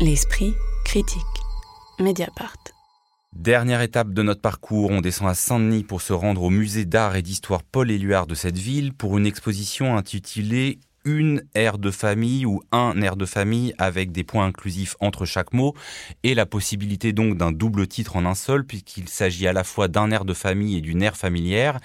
L'esprit critique. Mediapart. Dernière étape de notre parcours, on descend à Saint-Denis pour se rendre au musée d'art et d'histoire Paul Éluard de cette ville pour une exposition intitulée une aire de famille ou un aire de famille avec des points inclusifs entre chaque mot et la possibilité donc d'un double titre en un seul puisqu'il s'agit à la fois d'un aire de famille et d'une aire familière.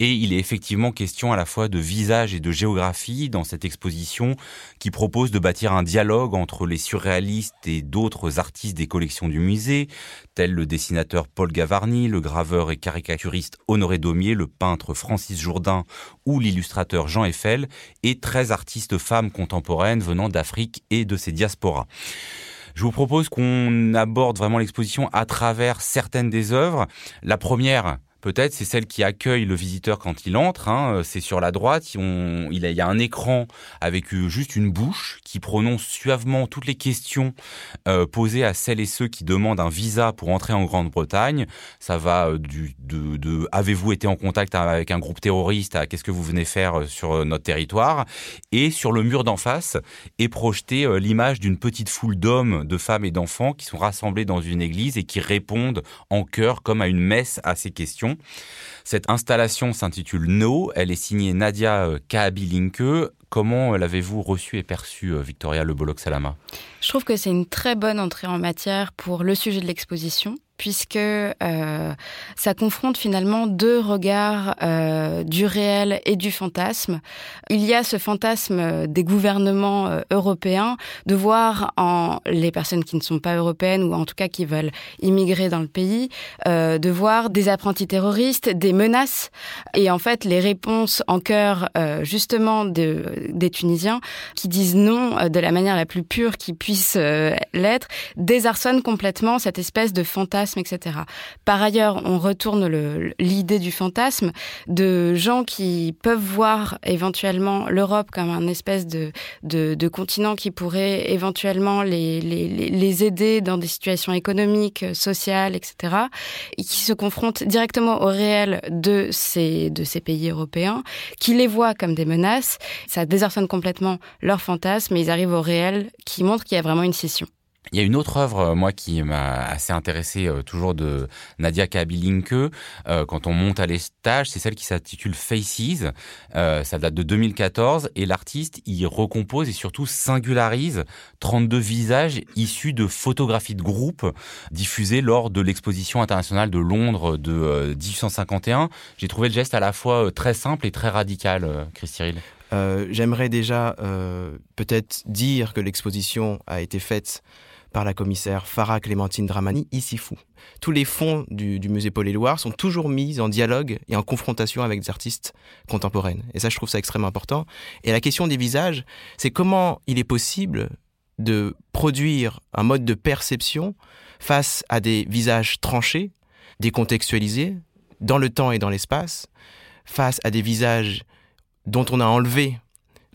Et il est effectivement question à la fois de visage et de géographie dans cette exposition qui propose de bâtir un dialogue entre les surréalistes et d'autres artistes des collections du musée tels le dessinateur Paul Gavarni, le graveur et caricaturiste Honoré Daumier, le peintre Francis Jourdain ou l'illustrateur Jean Eiffel et 13 artistes artistes femmes contemporaines venant d'Afrique et de ses diasporas. Je vous propose qu'on aborde vraiment l'exposition à travers certaines des œuvres. La première, peut-être, c'est celle qui accueille le visiteur quand il entre. Hein. C'est sur la droite. il, y a un écran avec euh, juste une bouche qui prononce suavement toutes les questions euh, posées à celles et ceux qui demandent un visa pour entrer en Grande-Bretagne. Ça va euh, du, de, de avez-vous été en contact avec un groupe terroriste à qu'est-ce que vous venez faire sur notre territoire? Et sur le mur d'en face est projetée l'image d'une petite foule d'hommes, de femmes et d'enfants qui sont rassemblés dans une église et qui répondent en chœur comme à une messe à ces questions. Cette installation s'intitule No. Elle est signée Nadia euh, Kabilinke. Comment l'avez-vous reçue et perçue, euh, Victoria Le Salama Je trouve que c'est une très bonne entrée en matière pour le sujet de l'exposition puisque euh, ça confronte finalement deux regards euh, du réel et du fantasme. Il y a ce fantasme des gouvernements euh, européens de voir les personnes qui ne sont pas européennes ou en tout cas qui veulent immigrer dans le pays, de voir des apprentis terroristes, des menaces et en fait les réponses en cœur justement de, des Tunisiens qui disent non de la manière la plus pure qui puisse l'être, désarçonnent complètement cette espèce de fantasme Par ailleurs, on retourne l'idée du fantasme de gens qui peuvent voir éventuellement l'Europe comme un espèce de, continent qui pourrait éventuellement les, aider dans des situations économiques, sociales, etc. Et qui se confrontent directement au réel de ces, pays européens, qui les voient comme des menaces. Ça désarçonne complètement leur fantasme et ils arrivent au réel qui montre qu'il y a vraiment une scission. Il y a une autre œuvre, euh, moi, qui m'a assez intéressé, euh, toujours de Nadia Kabilinke, euh, quand on monte à l'étage, c'est celle qui s'intitule Faces. ça date de 2014 et l'artiste y recompose et surtout singularise 32 visages issus de photographies de groupe diffusées lors de l'exposition internationale de Londres de 1851. J'ai trouvé le geste à la fois très simple et très radical, Christy J'aimerais déjà peut-être dire que l'exposition a été faite par la commissaire Farah Clémentine Dramani, ici fou. Tous les fonds du, musée Paul Éluard sont toujours mis en dialogue et en confrontation avec des artistes contemporaines. Et ça, je trouve ça extrêmement important. Et la question des visages, c'est comment il est possible de produire un mode de perception face à des visages tranchés, décontextualisés, dans le temps et dans l'espace, face à des visages dont on a enlevé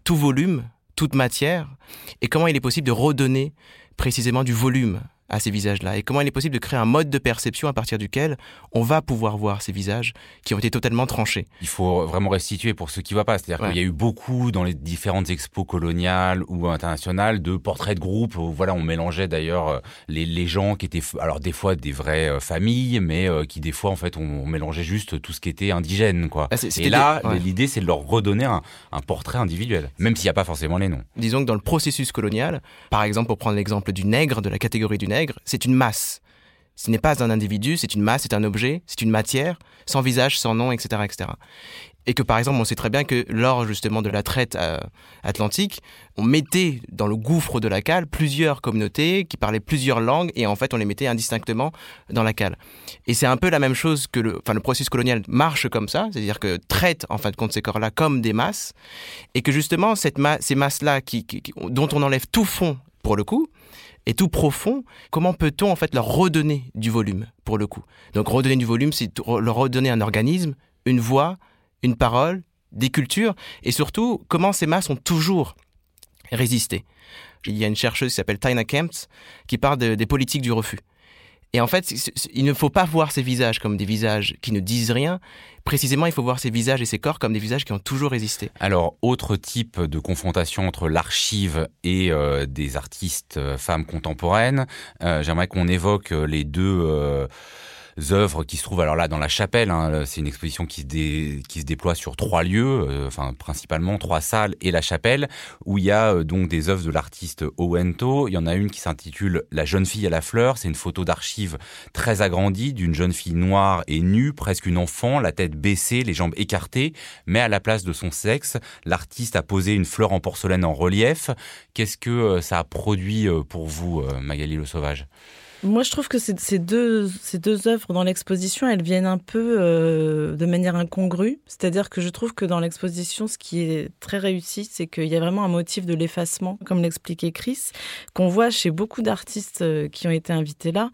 tout volume, toute matière, et comment il est possible de redonner précisément du volume à ces visages-là et comment il est possible de créer un mode de perception à partir duquel on va pouvoir voir ces visages qui ont été totalement tranchés. Il faut vraiment restituer pour ceux qui ne voient pas. C'est-à-dire qu'il y a eu beaucoup dans les différentes expos coloniales ou internationales de portraits de groupe où voilà, on mélangeait d'ailleurs euh, les, les, gens qui étaient, alors des fois des vraies euh, familles, mais euh, qui des fois en fait on, mélangeait juste tout ce qui était indigène. Quoi. Ah, et là, l'idée c'est de leur redonner un, un portrait individuel, même s'il n'y a pas forcément les noms. Disons que dans le processus colonial, par exemple pour prendre l'exemple du nègre, de la catégorie du nègre, c'est une masse. Ce n'est pas un individu, c'est une masse, c'est un objet, c'est une matière, sans visage, sans nom, etc., etc. Et que par exemple, on sait très bien que lors justement de la traite euh, atlantique, on mettait dans le gouffre de la cale plusieurs communautés qui parlaient plusieurs langues et en fait on les mettait indistinctement dans la cale. Et c'est un peu la même chose que le, processus colonial marche comme ça, c'est-à-dire que traite en fin de compte ces corps-là comme des masses et que justement cette ces masses-là dont on enlève tout fond pour le coup, et tout profond, comment peut-on en fait leur redonner du volume pour le coup? Donc redonner du volume, c'est leur redonner un organisme, une voix, une parole, des cultures, et surtout comment ces masses ont toujours résisté. Il y a une chercheuse qui s'appelle Tina Kempf qui parle des politiques du refus. Et en fait, il ne faut pas voir ces visages comme des visages qui ne disent rien. Précisément, il faut voir ces visages et ces corps comme des visages qui ont toujours existé. Alors, autre type de confrontation entre l'archive et euh, des artistes euh, femmes contemporaines, euh, j'aimerais qu'on évoque les deux œuvres qui se trouvent alors là dans la chapelle. Hein, c'est une exposition qui se, déploie sur trois lieux, euh, enfin principalement trois salles et la chapelle, où il y a euh, donc des œuvres de l'artiste Owento. Il y en a une qui s'intitule La jeune fille à la fleur. C'est une photo d'archives très agrandie d'une jeune fille noire et nue, presque une enfant, la tête baissée, les jambes écartées, mais à la place de son sexe, l'artiste a posé une fleur en porcelaine en relief. Qu'est-ce que euh, ça a produit pour vous, Magali Le Sauvage? Moi, je trouve que ces deux, ces deux œuvres dans l'exposition, elles viennent un peu euh, de manière incongrue. C'est-à-dire que je trouve que dans l'exposition, ce qui est très réussi, c'est qu'il y a vraiment un motif de l'effacement, comme l'expliquait Chris, qu'on voit chez beaucoup d'artistes euh, qui ont été invités là.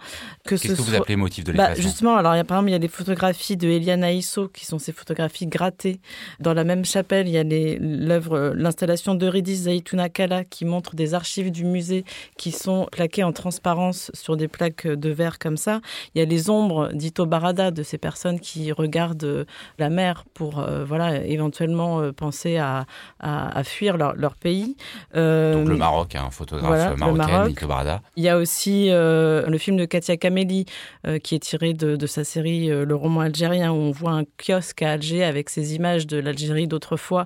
Qu'est-ce que, vous appelez motif de bah, l'effacement? Justement, alors il y a, par exemple, il y a des photographies de Eliana Isso, qui sont ces photographies grattées. Dans la même chapelle, il y a l'œuvre, l'installation d'Eurydice Zaitouna Kala, qui montre des archives du musée qui sont plaquées en transparence sur des plaques de verre comme ça. Il y a les ombres d'Ito Barada, de ces personnes qui regardent euh, la mer pour euh, voilà, éventuellement euh, penser à, à, fuir leur, leur pays. Donc le Maroc, un photographe marocain, Ito Barada. Il y a aussi le film de Katia Kameli, qui est tiré de, de, sa série Le roman algérien, où on voit un kiosque à Alger avec ces images de l'Algérie d'autrefois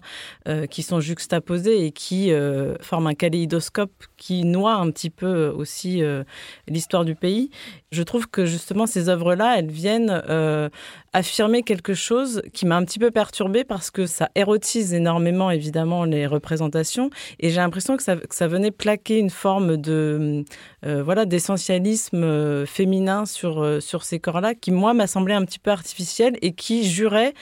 qui sont juxtaposées et qui forment un kaléidoscope qui noie un petit peu aussi l'histoire du pays. Je trouve que justement ces œuvres-là, elles viennent euh, affirmer quelque chose qui m'a un petit peu perturbée parce que ça érotise énormément évidemment les représentations et j'ai l'impression que ça, venait plaquer une forme de euh, voilà d'essentialisme euh, féminin sur sur ces corps-là qui moi m'a semblé un petit peu artificiel et qui jurait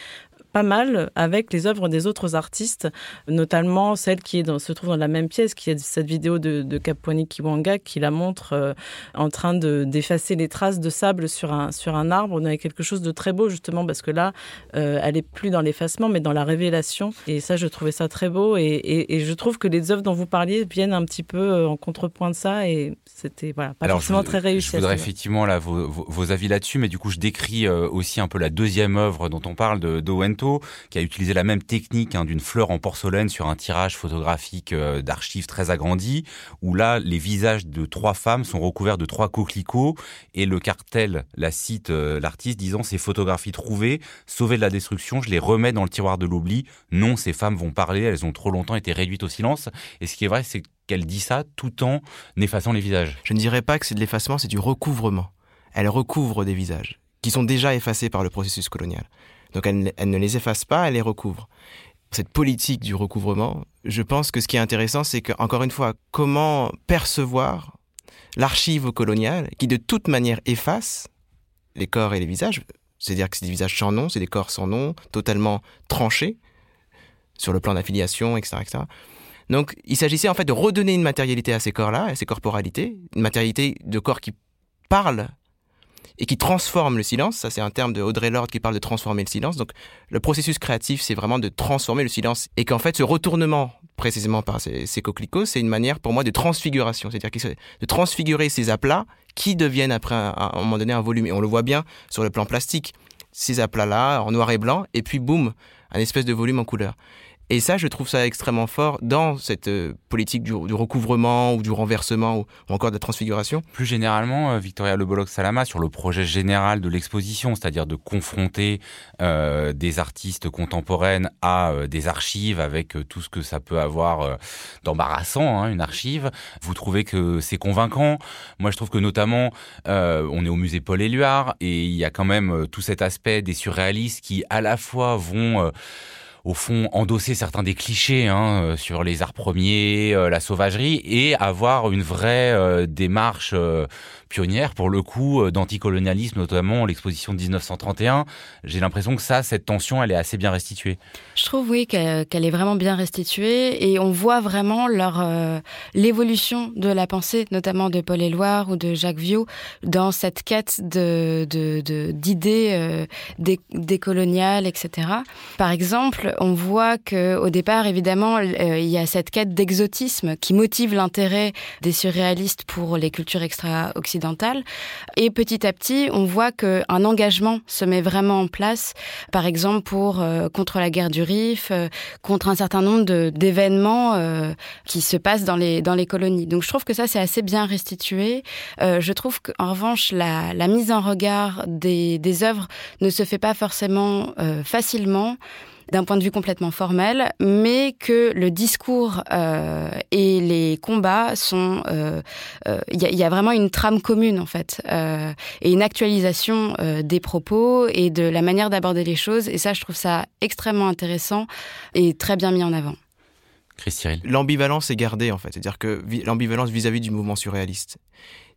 pas mal avec les œuvres des autres artistes, notamment celle qui est dans, se trouve dans la même pièce, qui est cette vidéo de, de Kapwani Kiwanga qui la montre euh, en train d'effacer les traces de sable sur un, sur un arbre. On avait quelque chose de très beau justement parce que là, euh, elle est plus dans l'effacement mais dans la révélation. Et ça, je trouvais ça très beau. Et, et, je trouve que les œuvres dont vous parliez viennent un petit peu euh, en contrepoint de ça. Et c'était voilà, pas forcément très réussi. Je voudrais effectivement là, vos, vos, avis là-dessus, mais du coup, je décris aussi un peu la deuxième œuvre dont on parle de qui a utilisé la même technique hein, d'une fleur en porcelaine sur un tirage photographique euh, d'archives très agrandi, où là, les visages de trois femmes sont recouverts de trois coquelicots, et le cartel la cite euh, l'artiste disant ces photographies trouvées, sauvées de la destruction, je les remets dans le tiroir de l'oubli. Non, ces femmes vont parler, elles ont trop longtemps été réduites au silence. Et ce qui est vrai, c'est qu'elle dit ça tout en effaçant les visages. Je ne dirais pas que c'est de l'effacement, c'est du recouvrement. Elle recouvre des visages qui sont déjà effacés par le processus colonial. Donc elle, ne les efface pas, elle les recouvre. Cette politique du recouvrement, je pense que ce qui est intéressant, c'est que, encore une fois, comment percevoir l'archive coloniale qui de toute manière efface les corps et les visages, c'est-à-dire que c'est des visages sans nom, c'est des corps sans nom, totalement tranchés sur le plan d'affiliation, etc., etc. Donc il s'agissait en fait de redonner une matérialité à ces corps-là, à ces corporalités, une matérialité de corps qui parlent et qui transforme le silence. Ça, c'est un terme de Audrey Lorde qui parle de transformer le silence. Donc, le processus créatif, c'est vraiment de transformer le silence. Et qu'en fait, ce retournement, précisément par ces, ces coquelicots, c'est une manière pour moi de transfiguration. C'est-à-dire de transfigurer ces aplats qui deviennent après, à un moment donné, un volume. Et on le voit bien sur le plan plastique. Ces aplats-là, en noir et blanc, et puis boum, un espèce de volume en couleur. Et ça, je trouve ça extrêmement fort dans cette euh, politique du, recouvrement ou du renversement ou, encore de la transfiguration. Plus généralement, euh, Victoria Le Salama, sur le projet général de l'exposition, c'est-à-dire de confronter euh, des artistes contemporaines à des archives avec tout ce que ça peut avoir d'embarrassant, hein, une archive. Vous trouvez que c'est convaincant Moi, je trouve que notamment, on est au musée Paul Éluard et il y a quand même tout cet aspect des surréalistes qui, à la fois, vont au fond endosser certains des clichés hein, euh, sur les arts premiers, euh, la sauvagerie, et avoir une vraie euh, démarche pionnière pour le coup d'anticolonialisme, notamment l'exposition de 1931. J'ai l'impression que ça, cette tension, elle est assez bien restituée. Je trouve oui qu'elle est vraiment bien restituée et on voit vraiment leur l'évolution de la pensée, notamment de Paul Éluard ou de Jacques Viau, dans cette quête d'idées de, décoloniales, etc. Par exemple, on voit que au départ, évidemment, il y a cette quête d'exotisme qui motive l'intérêt des surréalistes pour les cultures extra-occidentales. Et petit à petit, on voit qu'un engagement se met vraiment en place, par exemple pour contre la guerre du Rif, contre un certain nombre d'événements qui se passent dans les dans les colonies. Donc je trouve que ça c'est assez bien restitué. je trouve qu'en revanche la, mise en regard des, des œuvres ne se fait pas forcément euh, facilement d'un point de vue complètement formel, mais que le discours euh, et les combats sont, il euh, euh, y, a, y, a vraiment une trame commune en fait, euh, et une actualisation euh, des propos et de la manière d'aborder les choses. Et ça, je trouve ça extrêmement intéressant et très bien mis en avant. L'ambivalence est gardée en fait, c'est-à-dire que l'ambivalence vis-à-vis du mouvement surréaliste.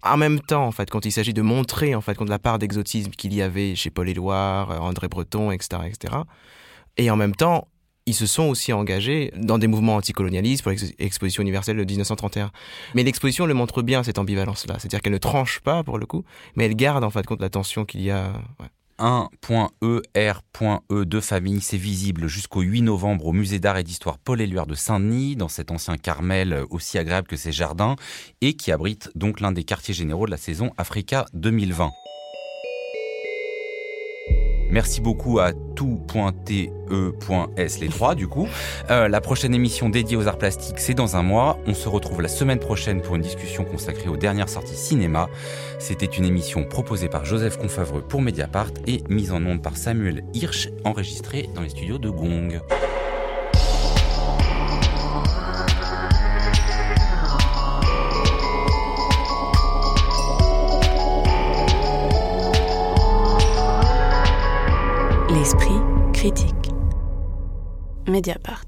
En même temps, en fait, quand il s'agit de montrer, en fait, contre la part d'exotisme qu'il y avait chez Paul Éluard, euh, André Breton, etc., etc., et en même temps, ils se sont aussi engagés dans des mouvements anticolonialistes pour l'exposition universelle de 1931. Mais l'exposition le montre bien, cette ambivalence-là. C'est-à-dire qu'elle ne tranche pas, pour le coup, mais elle garde, en fait, compte la tension qu'il y a. Ouais. 1.er.e de famille. C'est visible jusqu'au 8 novembre au musée d'art et d'histoire Paul Éluard de Saint-Denis, dans cet ancien Carmel aussi agréable que ses jardins, et qui abrite donc l'un des quartiers généraux de la saison Africa 2020. Merci beaucoup à tout.te.s les trois du coup. Euh, la prochaine émission dédiée aux arts plastiques, c'est dans un mois. On se retrouve la semaine prochaine pour une discussion consacrée aux dernières sorties cinéma. C'était une émission proposée par Joseph Confavreux pour Mediapart et mise en onde par Samuel Hirsch, enregistrée dans les studios de Gong. L'esprit critique. Mediapart.